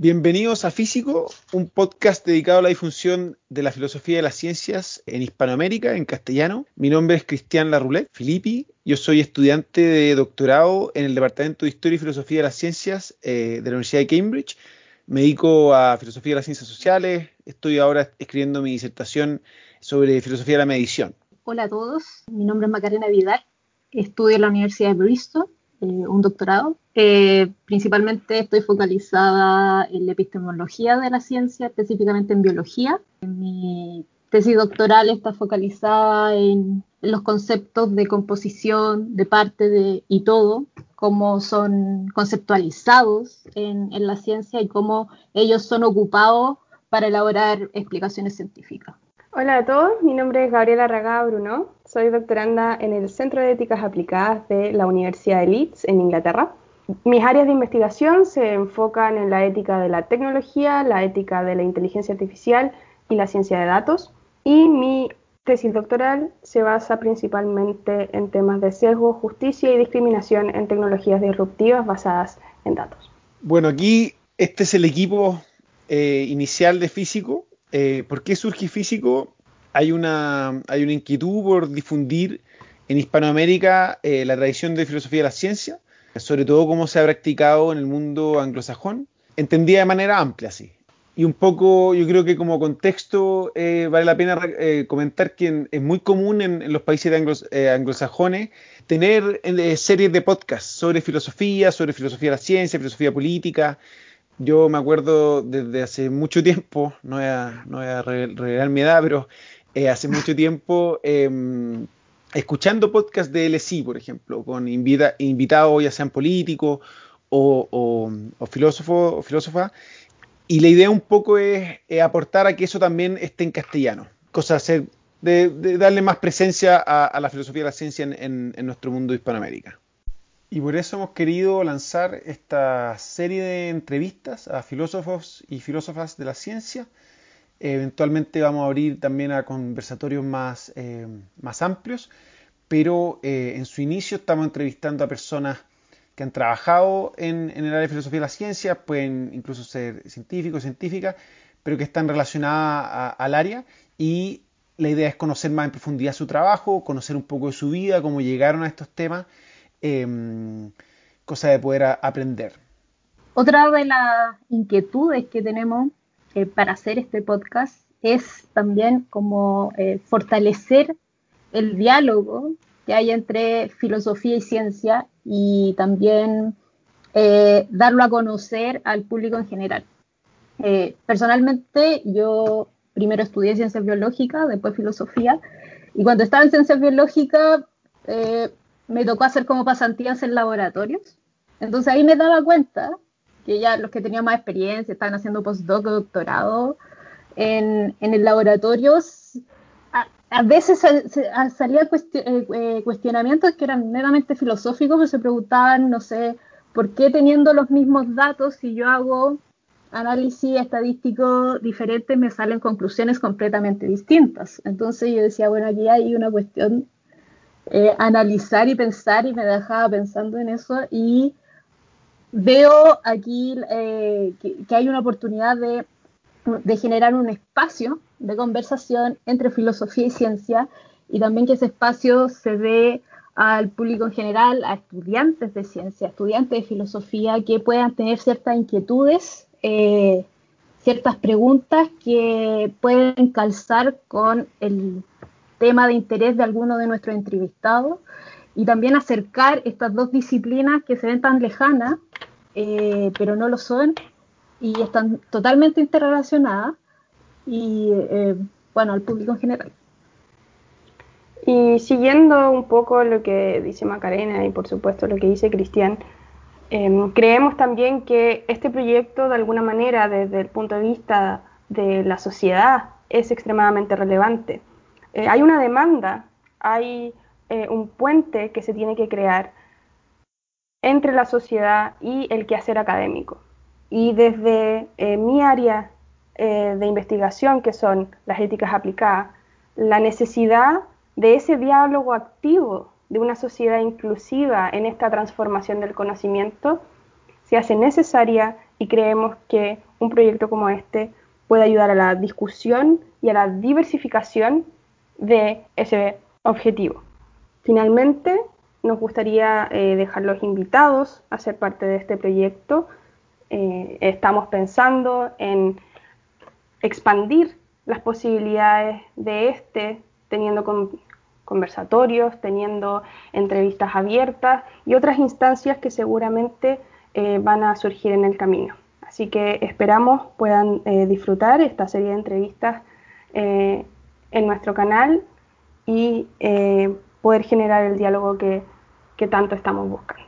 Bienvenidos a Físico, un podcast dedicado a la difusión de la filosofía de las ciencias en Hispanoamérica, en castellano. Mi nombre es Cristian Larroulet Filippi. Yo soy estudiante de doctorado en el Departamento de Historia y Filosofía de las Ciencias eh, de la Universidad de Cambridge. Me dedico a filosofía de las ciencias sociales. Estoy ahora escribiendo mi disertación sobre filosofía de la medición. Hola a todos, mi nombre es Macarena Vidal. Estudio en la Universidad de Bristol un doctorado. Eh, principalmente estoy focalizada en la epistemología de la ciencia, específicamente en biología. Mi tesis doctoral está focalizada en, los conceptos de composición, de parte de y todo, cómo son conceptualizados en, en la ciencia y cómo ellos son ocupados para elaborar explicaciones científicas. Hola a todos, mi nombre es Gabriela Ragá Bruno, soy doctoranda en el Centro de Éticas Aplicadas de la Universidad de Leeds en Inglaterra. Mis áreas de investigación se enfocan en la ética de la tecnología, la ética de la inteligencia artificial y la ciencia de datos. Y mi tesis doctoral se basa principalmente en temas de sesgo, justicia y discriminación en tecnologías disruptivas basadas en datos. Bueno, aquí este es el equipo eh, inicial de físico eh, ¿por qué surge físico? Hay una, hay una inquietud por difundir en Hispanoamérica eh, la tradición de filosofía de la ciencia, sobre todo cómo se ha practicado en el mundo anglosajón, entendida de manera amplia, sí. Y un poco, yo creo que como contexto eh, vale la pena comentar que es muy común en, los países anglosajones tener series de podcasts sobre filosofía, sobre filosofía de la ciencia, filosofía política, yo me acuerdo desde hace mucho tiempo, no voy a, no voy a revelar mi edad, pero eh, hace mucho tiempo em, escuchando podcasts de LSI, por ejemplo, con invitados ya sean políticos o, o, filósofos o filósofas, y la idea un poco es, aportar a que eso también esté en castellano, cosa de, de, darle más presencia a, la filosofía de la ciencia en, en nuestro mundo hispanoamérica. Y por eso hemos querido lanzar esta serie de entrevistas a filósofos y filósofas de la ciencia. Eventualmente vamos a abrir también a conversatorios más, eh, más amplios, pero eh, en su inicio estamos entrevistando a personas que han trabajado en, el área de filosofía de la ciencia, pueden incluso ser científicos, científicas, pero que están relacionadas al área y la idea es conocer más en profundidad su trabajo, conocer un poco de su vida, cómo llegaron a estos temas Em, cosa de poder aprender. Otra de las inquietudes que tenemos eh, para hacer este podcast es también como eh, fortalecer el diálogo que hay entre filosofía y ciencia y también eh, darlo a conocer al público en general. personalmente, yo primero estudié ciencias biológicas, después filosofía, y cuando estaba en ciencias biológicas me tocó hacer como pasantías en laboratorios. Entonces ahí me daba cuenta que ya los que tenían más experiencia, estaban haciendo postdoc doctorado en, en el laboratorio, a, veces salían eh, eh, cuestionamientos que eran meramente filosóficos, pero se preguntaban, no sé, ¿por qué teniendo los mismos datos, si yo hago análisis estadístico diferente, me salen conclusiones completamente distintas? Entonces yo decía, bueno, aquí hay una cuestión eh, analizar y pensar y me dejaba pensando en eso y veo aquí eh, que, hay una oportunidad de, generar un espacio de conversación entre filosofía y ciencia y también que ese espacio se dé al público en general, a estudiantes de ciencia, estudiantes de filosofía que puedan tener ciertas inquietudes, eh, ciertas preguntas que pueden calzar con el tema de interés de alguno de nuestros entrevistados y también acercar estas dos disciplinas que se ven tan lejanas, eh, pero no lo son y están totalmente interrelacionadas y eh, bueno, al público en general. Y siguiendo un poco lo que dice Macarena y por supuesto lo que dice Cristian, em, creemos también que este proyecto de alguna manera desde el punto de vista de la sociedad es extremadamente relevante. Eh, hay una demanda, hay eh, un puente que se tiene que crear entre la sociedad y el quehacer académico. Y desde eh, mi área de investigación, que son las éticas aplicadas, la necesidad de ese diálogo activo de una sociedad inclusiva en esta transformación del conocimiento se hace necesaria y creemos que un proyecto como este puede ayudar a la discusión y a la diversificación de ese objetivo. Finalmente, nos gustaría eh, dejarlos invitados a ser parte de este proyecto. Eh, estamos pensando en expandir las posibilidades de este, teniendo conversatorios, teniendo entrevistas abiertas y otras instancias que seguramente eh, van a surgir en el camino. Así que esperamos puedan disfrutar esta serie de entrevistas en nuestro canal y poder generar el diálogo que tanto estamos buscando.